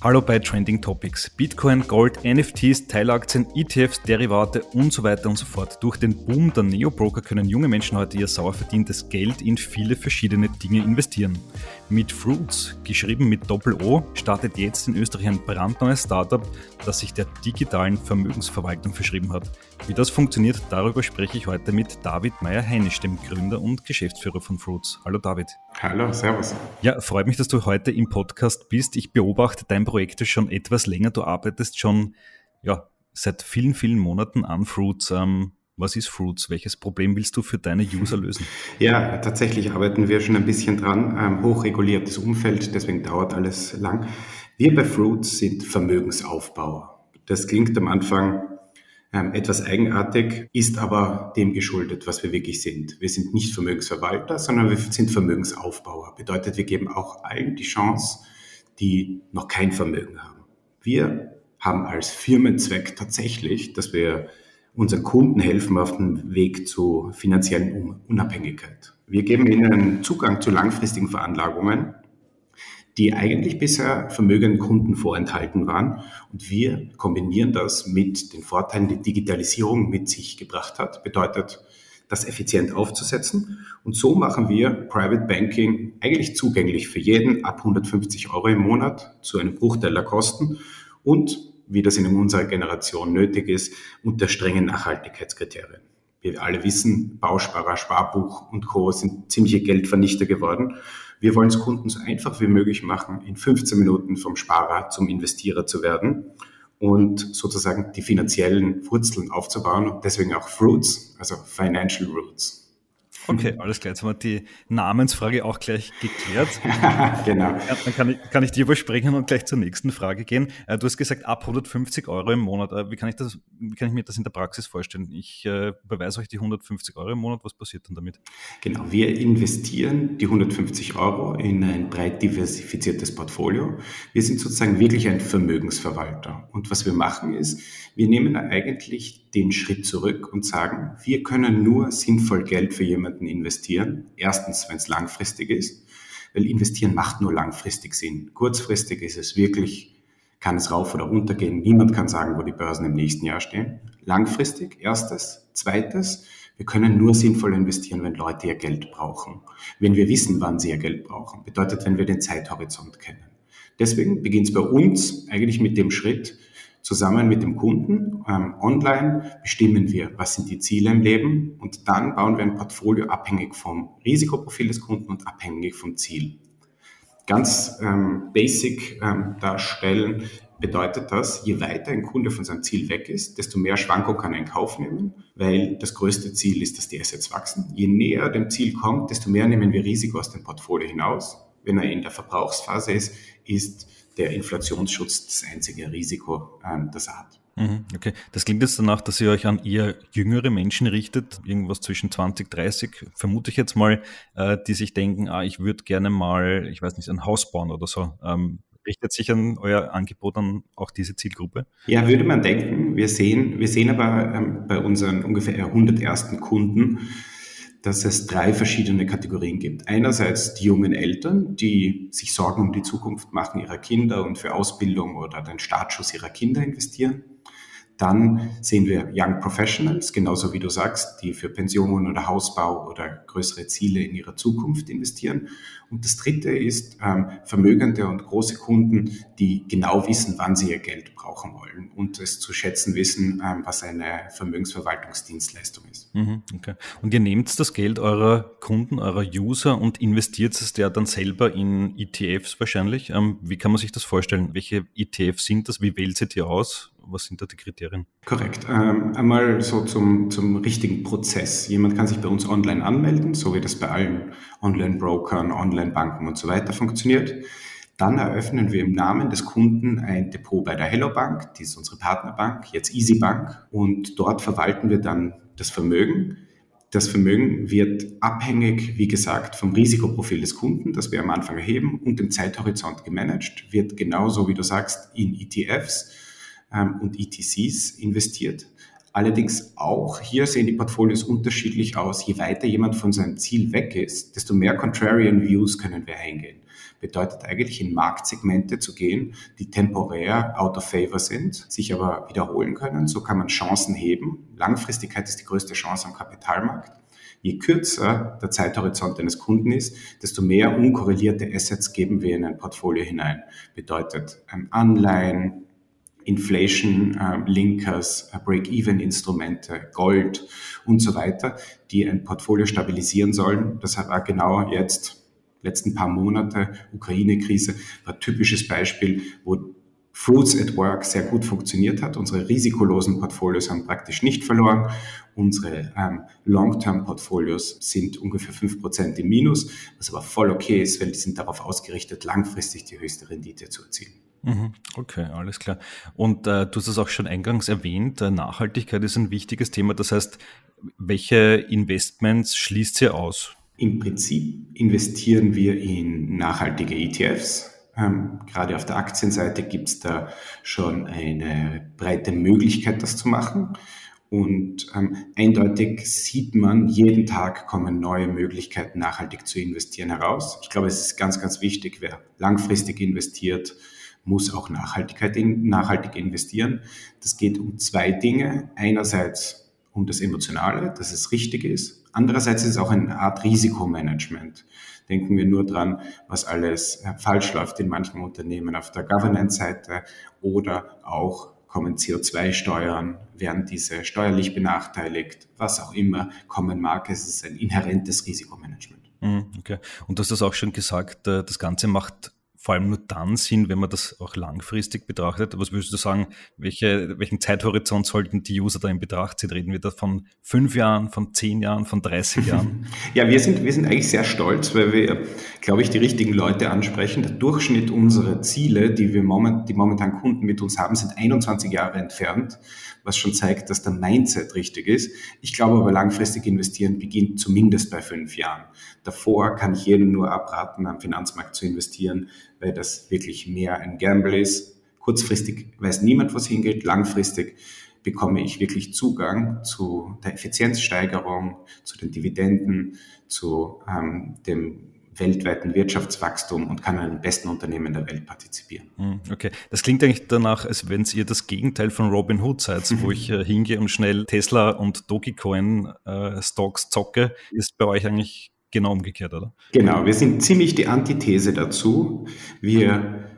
Hallo bei Trending Topics. Bitcoin, Gold, NFTs, Teilaktien, ETFs, Derivate und so weiter und so fort. Durch den Boom der Neobroker können junge Menschen heute ihr sauer verdientes Geld in viele verschiedene Dinge investieren. Mit Fruits, geschrieben mit Doppel-O, startet jetzt in Österreich ein brandneues Startup, das sich der digitalen Vermögensverwaltung verschrieben hat. Wie das funktioniert, darüber spreche ich heute mit David Meyer-Heinisch, dem Gründer und Geschäftsführer von Fruits. Hallo David. Hallo, servus. Ja, freut mich, dass du heute im Podcast bist. Ich beobachte dein Projekte schon etwas länger. Du arbeitest schon ja, seit vielen, vielen Monaten an Fruits. Ähm, was ist Fruits? Welches Problem willst du für deine User lösen? Ja, tatsächlich arbeiten wir schon ein bisschen dran. Ähm, hochreguliertes Umfeld, deswegen dauert alles lang. Wir bei Fruits sind Vermögensaufbauer. Das klingt am Anfang etwas eigenartig, ist aber dem geschuldet, was wir wirklich sind. Wir sind nicht Vermögensverwalter, sondern wir sind Vermögensaufbauer. Bedeutet, wir geben auch allen die Chance, die noch kein Vermögen haben. Wir haben als Firmenzweck tatsächlich, dass wir unseren Kunden helfen auf dem Weg zu finanziellen Unabhängigkeit. Wir geben ihnen Zugang zu langfristigen Veranlagungen, die eigentlich bisher vermögenden Kunden vorenthalten waren. Und wir kombinieren das mit den Vorteilen, die Digitalisierung mit sich gebracht hat. Bedeutet, das effizient aufzusetzen. Und so machen wir Private Banking eigentlich zugänglich für jeden ab 150 Euro im Monat zu einem Bruchteil der Kosten und, wie das in unserer Generation nötig ist, unter strengen Nachhaltigkeitskriterien. Wir alle wissen, Bausparer, Sparbuch und Co. sind ziemliche Geldvernichter geworden. Wir wollen es Kunden so einfach wie möglich machen, in 15 Minuten vom Sparer zum Investierer zu werden und sozusagen die finanziellen Wurzeln aufzubauen und deswegen auch Fruits, also Financial Roots. Okay, alles klar. Jetzt haben wir die Namensfrage auch gleich geklärt. genau. Dann kann ich, kann ich die überspringen und gleich zur nächsten Frage gehen. Äh, du hast gesagt, ab 150 Euro im Monat. Äh, wie kann ich, das, wie kann ich mir das in der Praxis vorstellen? Ich äh, überweise euch die 150 Euro im Monat. Was passiert dann damit? Genau, wir investieren die 150 Euro in ein breit diversifiziertes Portfolio. Wir sind sozusagen wirklich ein Vermögensverwalter. Und was wir machen ist, wir nehmen eigentlich den Schritt zurück und sagen, wir können nur sinnvoll Geld für jemanden investieren. Erstens, wenn es langfristig ist, weil investieren macht nur langfristig Sinn. Kurzfristig ist es wirklich, kann es rauf oder runter gehen. Niemand kann sagen, wo die Börsen im nächsten Jahr stehen. Langfristig, erstes. Zweites, wir können nur sinnvoll investieren, wenn Leute ihr Geld brauchen. Wenn wir wissen, wann sie ihr Geld brauchen. Bedeutet, wenn wir den Zeithorizont kennen. Deswegen beginnt es bei uns eigentlich mit dem Schritt, Zusammen mit dem Kunden ähm, online bestimmen wir, was sind die Ziele im Leben und dann bauen wir ein Portfolio abhängig vom Risikoprofil des Kunden und abhängig vom Ziel. Ganz ähm, basic ähm, darstellen bedeutet das, je weiter ein Kunde von seinem Ziel weg ist, desto mehr Schwankung kann er in Kauf nehmen, weil das größte Ziel ist, dass die Assets wachsen. Je näher dem Ziel kommt, desto mehr nehmen wir Risiko aus dem Portfolio hinaus. Wenn er in der Verbrauchsphase ist, ist der Inflationsschutz das einzige Risiko, ähm, das er hat. Mhm, okay, das klingt jetzt danach, dass ihr euch an eher jüngere Menschen richtet, irgendwas zwischen 20, 30, vermute ich jetzt mal, äh, die sich denken, ah, ich würde gerne mal, ich weiß nicht, ein Haus bauen oder so. Ähm, richtet sich an euer Angebot an auch diese Zielgruppe? Ja, würde man denken. Wir sehen, wir sehen aber ähm, bei unseren ungefähr 100 ersten Kunden, dass es drei verschiedene Kategorien gibt. Einerseits die jungen Eltern, die sich Sorgen um die Zukunft machen ihrer Kinder und für Ausbildung oder den Startschuss ihrer Kinder investieren. Dann sehen wir Young Professionals, genauso wie du sagst, die für Pensionen oder Hausbau oder größere Ziele in ihrer Zukunft investieren. Und das Dritte ist ähm, vermögende und große Kunden, die genau wissen, wann sie ihr Geld brauchen wollen und es zu schätzen wissen, ähm, was eine Vermögensverwaltungsdienstleistung ist. Mhm, okay. Und ihr nehmt das Geld eurer Kunden, eurer User und investiert es ja dann selber in ETFs wahrscheinlich. Ähm, wie kann man sich das vorstellen? Welche ETFs sind das? Wie wählt ihr die aus? Was sind da die Kriterien? Korrekt. Ähm, einmal so zum, zum richtigen Prozess. Jemand kann sich bei uns online anmelden, so wie das bei allen Online-Brokern, Online-Banken und so weiter funktioniert. Dann eröffnen wir im Namen des Kunden ein Depot bei der Hello Bank, die ist unsere Partnerbank, jetzt Easy Bank. Und dort verwalten wir dann das Vermögen. Das Vermögen wird abhängig, wie gesagt, vom Risikoprofil des Kunden, das wir am Anfang erheben, und dem Zeithorizont gemanagt, wird genauso, wie du sagst, in ETFs ähm, und ETCs investiert. Allerdings auch hier sehen die Portfolios unterschiedlich aus. Je weiter jemand von seinem Ziel weg ist, desto mehr Contrarian Views können wir eingehen. Bedeutet eigentlich in Marktsegmente zu gehen, die temporär out of favor sind, sich aber wiederholen können. So kann man Chancen heben. Langfristigkeit ist die größte Chance am Kapitalmarkt. Je kürzer der Zeithorizont eines Kunden ist, desto mehr unkorrelierte Assets geben wir in ein Portfolio hinein. Bedeutet ähm, Anleihen, Inflation äh, Break-Even-Instrumente, Gold und so weiter, die ein Portfolio stabilisieren sollen. Das war genau jetzt letzten paar Monate, Ukraine-Krise, war typisches Beispiel, wo Fruits at Work sehr gut funktioniert hat. Unsere risikolosen Portfolios haben praktisch nicht verloren. Unsere ähm, Long-Term-Portfolios sind ungefähr fünf Prozent im Minus, was aber voll okay ist, weil die sind darauf ausgerichtet, langfristig die höchste Rendite zu erzielen. Mhm. Okay, alles klar. Und äh, du hast es auch schon eingangs erwähnt, äh, Nachhaltigkeit ist ein wichtiges Thema. Das heißt, welche Investments schließt ihr aus? Im Prinzip investieren wir in nachhaltige ETFs. Ähm, gerade auf der Aktienseite gibt es da schon eine breite Möglichkeit, das zu machen. Und ähm, eindeutig sieht man, jeden Tag kommen neue Möglichkeiten, nachhaltig zu investieren heraus. Ich glaube, es ist ganz, ganz wichtig, wer langfristig investiert, muss auch Nachhaltigkeit in, nachhaltig investieren. Das geht um zwei Dinge. Einerseits um das Emotionale, dass es richtig ist. Andererseits ist es auch eine Art Risikomanagement. Denken wir nur dran, was alles äh, falsch läuft in manchen Unternehmen auf der Governance-Seite oder auch kommen CO2-Steuern, werden diese steuerlich benachteiligt, was auch immer kommen mag. Es ist ein inhärentes Risikomanagement. Mhm, okay. Und du hast das auch schon gesagt, äh, das Ganze macht vor allem nur dann Sinn, wenn man das auch langfristig betrachtet. Was würdest du sagen, welche, welchen Zeithorizont sollten die User da in Betracht ziehen? Reden wir da von fünf Jahren, von zehn Jahren, von 30 Jahren? Ja, wir sind, wir sind eigentlich sehr stolz, weil wir, glaube ich, die richtigen Leute ansprechen. Der Durchschnitt unserer Ziele, die wir moment, die momentan Kunden mit uns haben, sind 21 Jahre entfernt, was schon zeigt, dass der Mindset richtig ist. Ich glaube aber, langfristig investieren beginnt zumindest bei fünf Jahren. Davor kann ich jedem nur abraten, am Finanzmarkt zu investieren, weil das wirklich mehr ein Gamble ist. Kurzfristig weiß niemand, was hingeht. Langfristig bekomme ich wirklich Zugang zu der Effizienzsteigerung, zu den Dividenden, zu ähm, dem weltweiten Wirtschaftswachstum und kann an den besten Unternehmen der Welt partizipieren. Hm, okay, das klingt eigentlich danach, als wenn ihr das Gegenteil von Robin Hood seid, wo ich äh, hingehe und schnell Tesla und Dogecoin äh, Stocks zocke, ist bei euch eigentlich genau umgekehrt, oder? Genau, wir sind ziemlich die Antithese dazu. Wir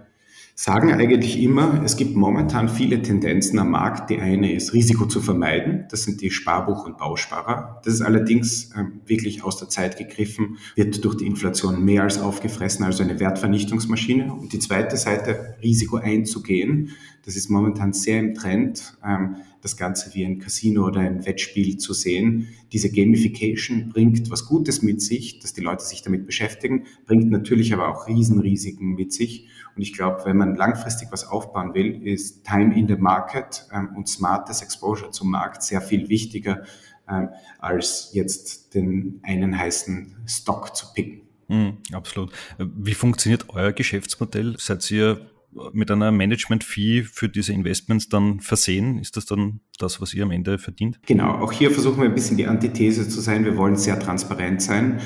sagen eigentlich immer, es gibt momentan viele Tendenzen am Markt. Die eine ist, Risiko zu vermeiden. Das sind die Sparbuch- und Bausparer. Das ist allerdings äh, wirklich aus der Zeit gegriffen, wird durch die Inflation mehr als aufgefressen, also eine Wertvernichtungsmaschine. Und die zweite Seite, Risiko einzugehen. Das ist momentan sehr im Trend. Ähm, das Ganze wie ein Casino oder ein Wettspiel zu sehen. Diese Gamification bringt was Gutes mit sich, dass die Leute sich damit beschäftigen, bringt natürlich aber auch Riesenrisiken mit sich. Und ich glaube, wenn man langfristig was aufbauen will, ist Time in the Market ähm, und smartes Exposure zum Markt sehr viel wichtiger, ähm, als jetzt den einen heißen Stock zu picken. Mm, absolut. Wie funktioniert euer Geschäftsmodell? Seid ihr mit einer Management-Fee für diese Investments dann versehen? Ist das dann das, was ihr am Ende verdient? Genau, auch hier versuchen wir ein bisschen die Antithese zu sein. Wir wollen sehr transparent sein.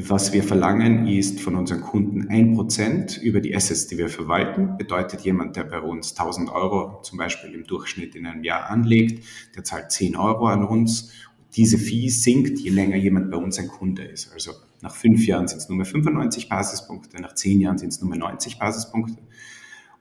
Was wir verlangen, ist von unseren Kunden ein Prozent über die Assets, die wir verwalten. Bedeutet jemand, der bei uns 1000 Euro zum Beispiel im Durchschnitt in einem Jahr anlegt, der zahlt 10 Euro an uns. Diese Fee sinkt, je länger jemand bei uns ein Kunde ist. Also nach fünf Jahren sind es nur mehr 95 Basispunkte, nach zehn Jahren sind es nur mehr 90 Basispunkte.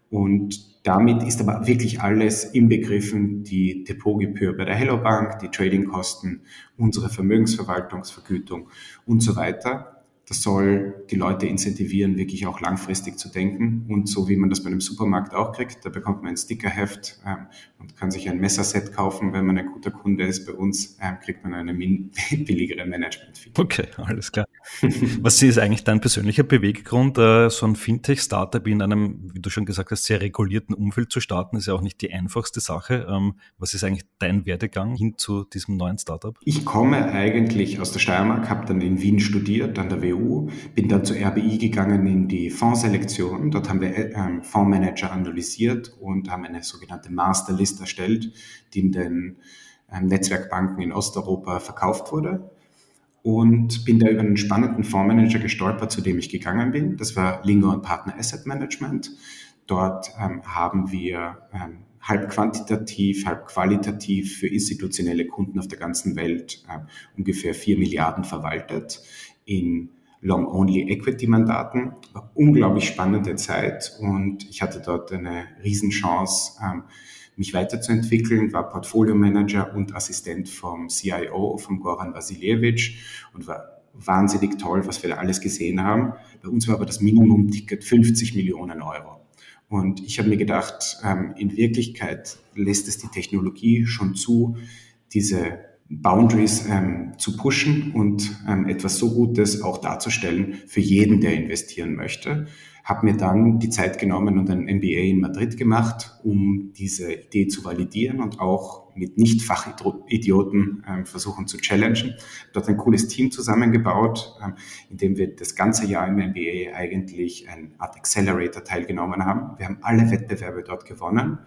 Und damit ist aber wirklich alles inbegriffen, die Depotgebühr bei der Hello Bank, die Tradingkosten, unsere Vermögensverwaltungsvergütung und so weiter. Das soll die Leute incentivieren, wirklich auch langfristig zu denken. Und so wie man das bei einem Supermarkt auch kriegt, da bekommt man ein Stickerheft ähm, und kann sich ein Messerset kaufen. Wenn man ein guter Kunde ist bei uns, ähm, kriegt man eine billigere Management-Fee. Okay, alles klar. Was ist eigentlich dein persönlicher Beweggrund, äh, so ein Fintech-Startup in einem, wie du schon gesagt hast, sehr regulierten Umfeld zu starten? Ist ja auch nicht die einfachste Sache. Ähm, was ist eigentlich dein Werdegang hin zu diesem neuen Startup? Ich komme eigentlich aus der Steiermark, habe dann in Wien studiert, an der WU bin dann zur RBI gegangen in die Fondsselektion. Dort haben wir ähm, Fondsmanager analysiert und haben eine sogenannte Masterlist erstellt, die in den ähm, Netzwerkbanken in Osteuropa verkauft wurde. Und bin da über einen spannenden Fondsmanager gestolpert, zu dem ich gegangen bin. Das war Lingo und Partner Asset Management. Dort ähm, haben wir ähm, halb quantitativ, halb qualitativ für institutionelle Kunden auf der ganzen Welt äh, ungefähr vier Milliarden verwaltet in Long-Only-Equity-Mandaten. War unglaublich spannende Zeit und ich hatte dort eine Riesenchance, ähm, mich weiterzuentwickeln, war Portfolio-Manager und Assistent vom CIO, vom Goran Vasiljevic und war wahnsinnig toll, was wir da alles gesehen haben. Bei uns war aber das Minimum-Ticket 50 Millionen Euro. Und ich habe mir gedacht, ähm, in Wirklichkeit lässt es die Technologie schon zu, diese Boundaries ähm, zu pushen und ähm, etwas so Gutes auch darzustellen für jeden, der investieren möchte. Habe mir dann die Zeit genommen und ein MBA in Madrid gemacht, um diese Idee zu validieren und auch mit Nicht-Fachidioten ähm, versuchen zu challengen. Dort ein cooles Team zusammengebaut, ähm, in dem wir das ganze Jahr im MBA eigentlich ein Art Accelerator teilgenommen haben. Wir haben alle Wettbewerbe dort gewonnen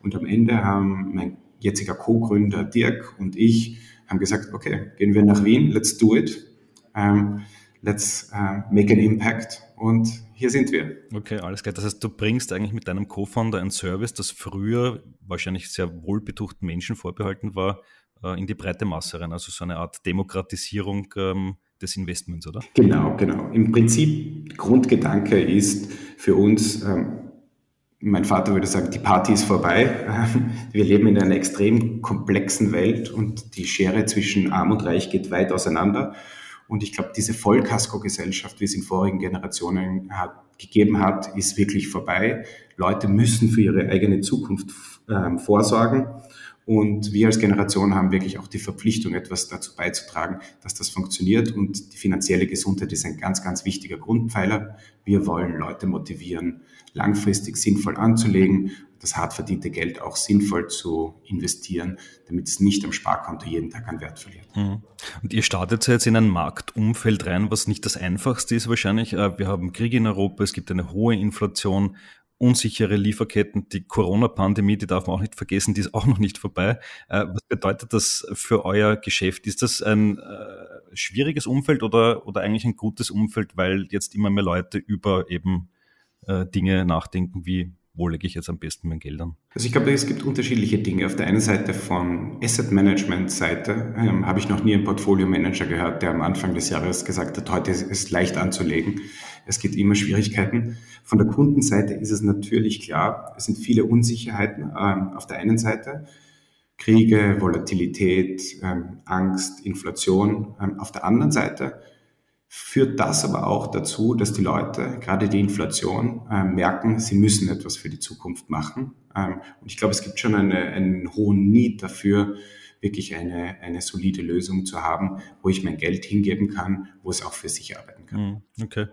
und am Ende haben mein jetziger Co-Gründer Dirk und ich haben gesagt, okay, gehen wir nach Wien, let's do it, um, let's uh, make an impact und hier sind wir. Okay, alles klar. Das heißt, du bringst eigentlich mit deinem Co-Founder ein Service, das früher wahrscheinlich sehr wohlbetuchten Menschen vorbehalten war, uh, in die breite Masse rein, also so eine Art Demokratisierung ähm, des Investments, oder? Genau, genau. Im Prinzip, Grundgedanke ist für uns, ähm, mein Vater würde sagen, die Party ist vorbei. Wir leben in einer extrem komplexen Welt und die Schere zwischen Arm und Reich geht weit auseinander. Und ich glaube, diese Vollkasko-Gesellschaft, wie es in vorigen Generationen hat, gegeben hat, ist wirklich vorbei. Leute müssen für ihre eigene Zukunft äh, vorsorgen. Und wir als Generation haben wirklich auch die Verpflichtung, etwas dazu beizutragen, dass das funktioniert. Und die finanzielle Gesundheit ist ein ganz, ganz wichtiger Grundpfeiler. Wir wollen Leute motivieren, langfristig sinnvoll anzulegen, das hart verdiente Geld auch sinnvoll zu investieren, damit es nicht am Sparkonto jeden Tag an Wert verliert. Mhm. Und ihr startet jetzt in ein Marktumfeld rein, was nicht das einfachste ist wahrscheinlich. Äh, wir haben Krieg in Europa, es gibt eine hohe Inflation, unsichere Lieferketten, die Corona-Pandemie, die darf man auch nicht vergessen, die ist auch noch nicht vorbei. Äh, was bedeutet das für euer Geschäft? Ist das ein äh, schwieriges Umfeld oder, oder eigentlich ein gutes Umfeld, weil jetzt immer mehr Leute über eben äh, Dinge nachdenken, wie wo lege ich jetzt am besten mein Geld an? Also ich glaube, es gibt unterschiedliche Dinge. Auf der einen Seite von Asset Management Seite ähm, habe ich noch nie einen Portfolio Manager gehört, der am Anfang des Jahres gesagt hat, heute ist es leicht anzulegen. Es gibt immer Schwierigkeiten. Von der Kundenseite ist es natürlich klar, es sind viele Unsicherheiten ähm, auf der einen Seite. Kriege, Volatilität, ähm, Angst, Inflation. Ähm, auf der anderen Seite führt das aber auch dazu, dass die Leute, gerade die Inflation, äh, merken, sie müssen etwas für die Zukunft machen. Ähm, und ich glaube, es gibt schon eine, einen hohen Need dafür, wirklich eine, eine solide Lösung zu haben, wo ich mein Geld hingeben kann, wo es auch für sich arbeiten kann. Hm, okay.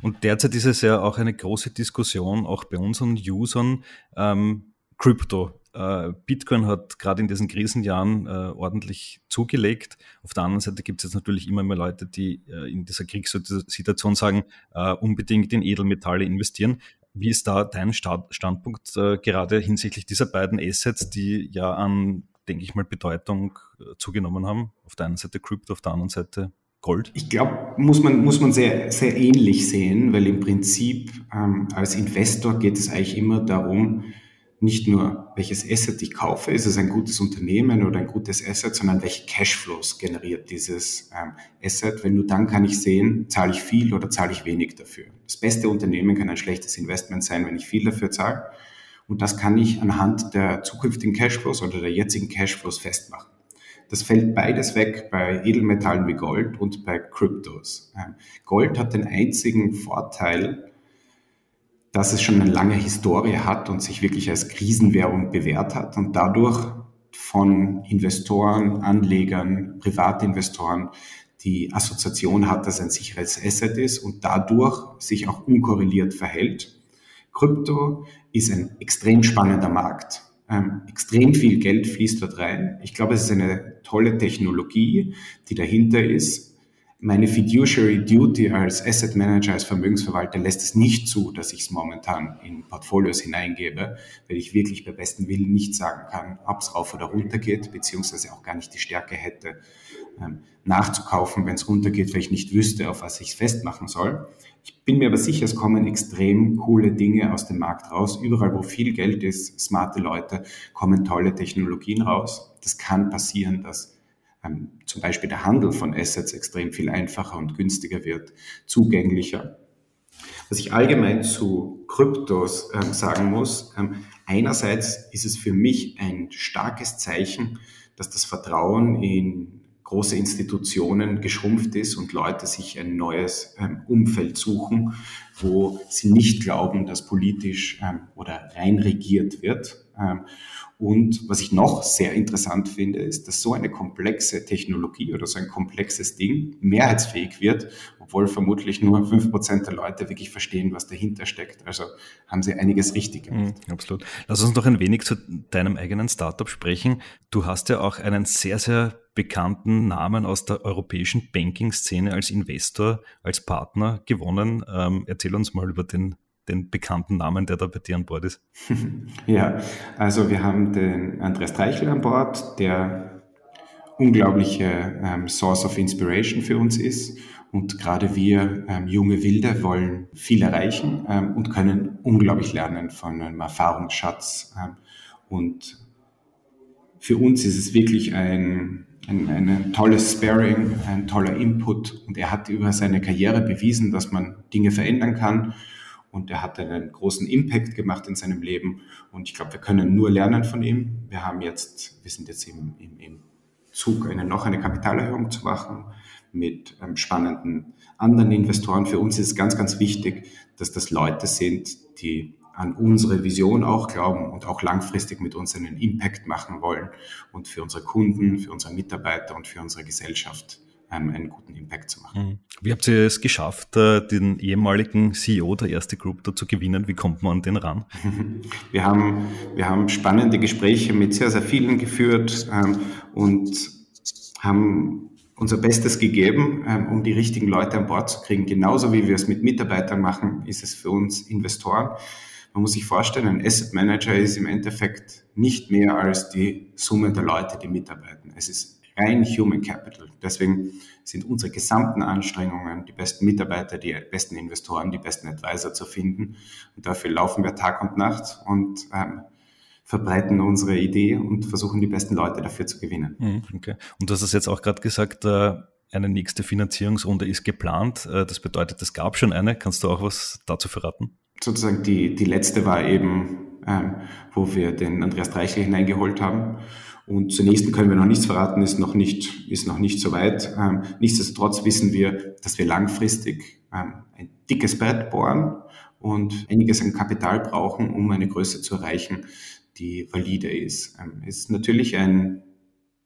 Und derzeit ist es ja auch eine große Diskussion, auch bei unseren Usern, ähm, Crypto. Äh, Bitcoin hat gerade in diesen Krisenjahren äh, ordentlich zugelegt. Auf der anderen Seite gibt es jetzt natürlich immer mehr Leute, die äh, in dieser Kriegssituation sagen, äh, unbedingt in Edelmetalle investieren. Wie ist da dein Start Standpunkt äh, gerade hinsichtlich dieser beiden Assets, die ja an, denke ich mal, Bedeutung äh, zugenommen haben? Auf der einen Seite Crypto, auf der anderen Seite Gold? Ich glaube, muss man, muss man sehr, sehr ähnlich sehen, weil im Prinzip ähm, als Investor geht es eigentlich immer darum, nicht nur, welches Asset ich kaufe, ist es ein gutes Unternehmen oder ein gutes Asset, sondern welche Cashflows generiert dieses ähm, Asset. Wenn nur dann kann ich sehen, zahle ich viel oder zahle ich wenig dafür. Das beste Unternehmen kann ein schlechtes Investment sein, wenn ich viel dafür zahle. Und das kann ich anhand der zukünftigen Cashflows oder der jetzigen Cashflows festmachen. Das fällt beides weg bei Edelmetallen wie Gold und bei Kryptos. Ähm, Gold hat den einzigen Vorteil, dass es schon eine lange Historie hat und sich wirklich als Krisenwährung bewährt hat und dadurch von Investoren, Anlegern, Privatinvestoren die Assoziation hat, dass ein sicheres Asset ist und dadurch sich auch unkorreliert verhält. Krypto ist ein extrem spannender Markt. Ähm, extrem viel Geld fließt dort rein. Ich glaube, es ist eine tolle Technologie, die dahinter ist meine Fiduciary Duty als Asset Manager, als Vermögensverwalter lässt es nicht zu, dass ich es momentan in Portfolios hineingebe, weil ich wirklich bei bestem Willen nicht sagen kann, ob es rauf oder runter geht, beziehungsweise auch gar nicht die Stärke hätte, ähm, nachzukaufen, wenn es runtergeht, weil ich nicht wüsste, auf was ich es festmachen soll. Ich bin mir aber sicher, es kommen extrem coole Dinge aus dem Markt raus. Überall, wo viel Geld ist, smarte Leute, kommen tolle Technologien raus. Das kann passieren, dass ähm, zum Beispiel der Handel von Assets extrem viel einfacher und günstiger wird, zugänglicher. Was ich allgemein zu Kryptos ähm, sagen muss, ähm, einerseits ist es für mich ein starkes Zeichen, dass das Vertrauen in große Institutionen geschrumpft ist und Leute sich ein neues ähm, Umfeld suchen, wo sie nicht glauben, dass politisch ähm, oder rein regiert wird. Ähm, und was ich noch sehr interessant finde, ist, dass so eine komplexe Technologie oder so ein komplexes Ding mehrheitsfähig wird, obwohl vermutlich nur fünf Prozent der Leute wirklich verstehen, was dahinter steckt. Also haben sie einiges richtig gemacht. Mhm, absolut. Lass uns noch ein wenig zu deinem eigenen Startup sprechen. Du hast ja auch einen sehr, sehr bekannten Namen aus der europäischen Banking-Szene als Investor, als Partner gewonnen. Ähm, erzähl uns mal über den den bekannten Namen, der da bei dir an Bord ist? Ja, also wir haben den Andreas Treichel an Bord, der unglaubliche ähm, Source of Inspiration für uns ist. Und gerade wir ähm, junge Wilde wollen viel erreichen ähm, und können unglaublich lernen von einem Erfahrungsschatz. Ähm, und für uns ist es wirklich ein, ein, ein tolles Sparing, ein toller Input. Und er hat über seine Karriere bewiesen, dass man Dinge verändern kann und er hat einen großen Impact gemacht in seinem Leben und ich glaube, wir können nur lernen von ihm. Wir haben jetzt, wir sind jetzt im, im, im Zug, eine, noch eine Kapitalerhöhung zu machen mit ähm, spannenden anderen Investoren. Für uns ist es ganz, ganz wichtig, dass das Leute sind, die an unsere Vision auch glauben und auch langfristig mit uns einen Impact machen wollen und für unsere Kunden, für unsere Mitarbeiter und für unsere Gesellschaft ähm, einen guten Impact zu machen. Mhm. Wie habt ihr es geschafft, äh, den ehemaligen CEO der erste Group da zu gewinnen? Wie kommt man an den ran? Wir haben, wir haben spannende Gespräche mit sehr, sehr vielen geführt ähm, und haben unser Bestes gegeben, ähm, um die richtigen Leute an Bord zu kriegen. Genauso wie wir es mit Mitarbeitern machen, ist es für uns Investoren. Man muss sich vorstellen, ein Asset Manager ist im Endeffekt nicht mehr als die Summe der Leute, die mitarbeiten. Es ist rein Human Capital. Deswegen sind unsere gesamten Anstrengungen, die besten Mitarbeiter, die besten Investoren, die besten Advisor zu finden. Und dafür laufen wir Tag und Nacht und ähm, verbreiten unsere Idee und versuchen die besten Leute dafür zu gewinnen. Mhm, okay. Und du hast es jetzt auch gerade gesagt, äh, eine nächste Finanzierungsrunde ist geplant. Äh, das bedeutet, es gab schon eine. Kannst du auch was dazu verraten? Sozusagen die, die letzte war eben, ähm, wo wir den Andreas Dreichel hineingeholt haben. Und zur nächsten können wir noch nichts verraten, ist noch nicht, ist noch nicht so weit. Ähm, nichtsdestotrotz wissen wir, dass wir langfristig ähm, ein dickes Brett bohren und einiges an Kapital brauchen, um eine Größe zu erreichen, die valide ist. Ähm, es ist natürlich ein,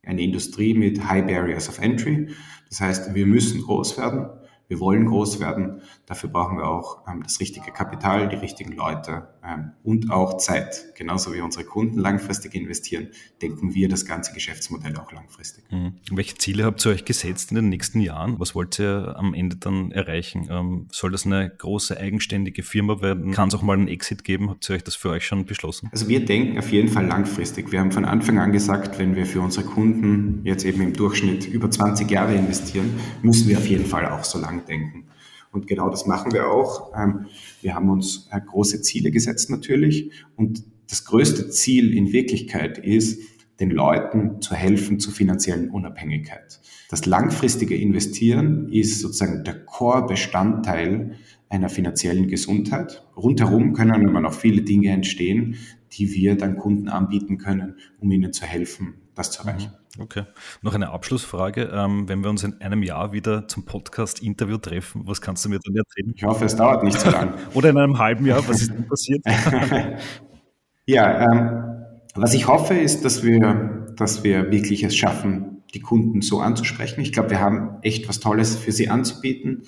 eine Industrie mit High Barriers of Entry. Das heißt, wir müssen groß werden. Wir wollen groß werden. Dafür brauchen wir auch ähm, das richtige Kapital, die richtigen Leute ähm, und auch Zeit. Genauso wie unsere Kunden langfristig investieren, denken wir das ganze Geschäftsmodell auch langfristig. Mhm. Welche Ziele habt ihr euch gesetzt in den nächsten Jahren? Was wollt ihr am Ende dann erreichen? Ähm, soll das eine große eigenständige Firma werden? Kann es auch mal einen Exit geben? Habt ihr euch das für euch schon beschlossen? Also wir denken auf jeden Fall langfristig. Wir haben von Anfang an gesagt, wenn wir für unsere Kunden jetzt eben im Durchschnitt über 20 Jahre investieren, müssen wir auf jeden Fall auch so lang lang denken. Und genau das machen wir auch. Ähm, wir haben uns äh, große Ziele gesetzt natürlich. Und das größte Ziel in Wirklichkeit ist, den Leuten zu helfen zur finanziellen Unabhängigkeit. Das langfristige Investieren ist sozusagen der Core-Bestandteil einer finanziellen Gesundheit. Rundherum können aber noch viele Dinge entstehen, die wir dann Kunden anbieten können, um ihnen zu helfen, das zu erreichen. Mhm. Okay. Noch eine Abschlussfrage. Ähm, wenn wir uns in einem Jahr wieder zum Podcast-Interview treffen, was kannst du mir dann erzählen? Ich hoffe, es dauert nicht so lange. Oder in einem halben Jahr, was ist denn passiert? ja, ähm, was ich hoffe, ist, dass wir, dass wir wirklich es schaffen, die Kunden so anzusprechen. Ich glaube, wir haben echt was Tolles für sie anzubieten.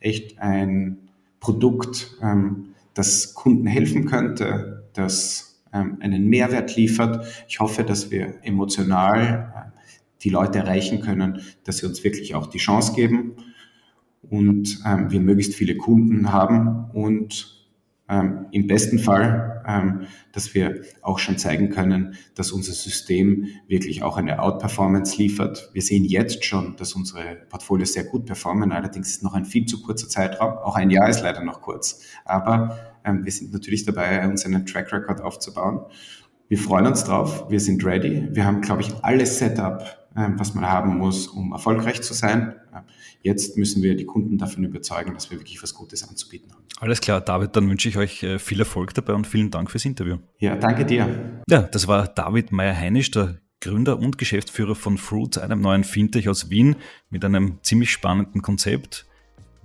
Echt ein Produkt, ähm, das Kunden helfen könnte, das einen Mehrwert liefert. Ich hoffe, dass wir emotional äh, die Leute erreichen können, dass sie uns wirklich auch die Chance geben. und ähm, wir möglichst viele Kunden haben und ähm, im besten Fall, ähm, dass wir auch schon zeigen können, dass unser System wirklich auch eine Outperformance liefert. Wir sehen jetzt schon, dass unsere Portfolios sehr gut performen, allerdings ist noch ein viel zu kurzer Zeitraum. Auch ein Jahr ist leider noch kurz. Aber ähm, wir sind natürlich dabei, uns einen Track Record aufzubauen. Wir freuen uns drauf, wir sind ready. Wir haben, glaube ich, alles Setup ähm, was man haben muss, um erfolgreich zu sein. Jetzt müssen wir die Kunden davon überzeugen, dass wir wirklich was Gutes anzubieten haben. Alles klar, David, dann wünsche ich euch äh, viel Erfolg dabei und vielen Dank fürs Interview. Ja, danke dir. Ja, das war David Meyer-Heinisch, der Gründer und Geschäftsführer von Fruit, einem neuen Fintech aus Wien mit einem ziemlich spannenden Konzept.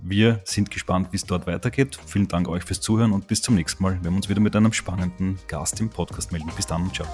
Wir sind gespannt, wie es dort weitergeht. Vielen Dank euch fürs Zuhören und bis zum nächsten Mal. Wir werden uns wieder mit einem spannenden Gast im Podcast melden. Bis dann, ciao.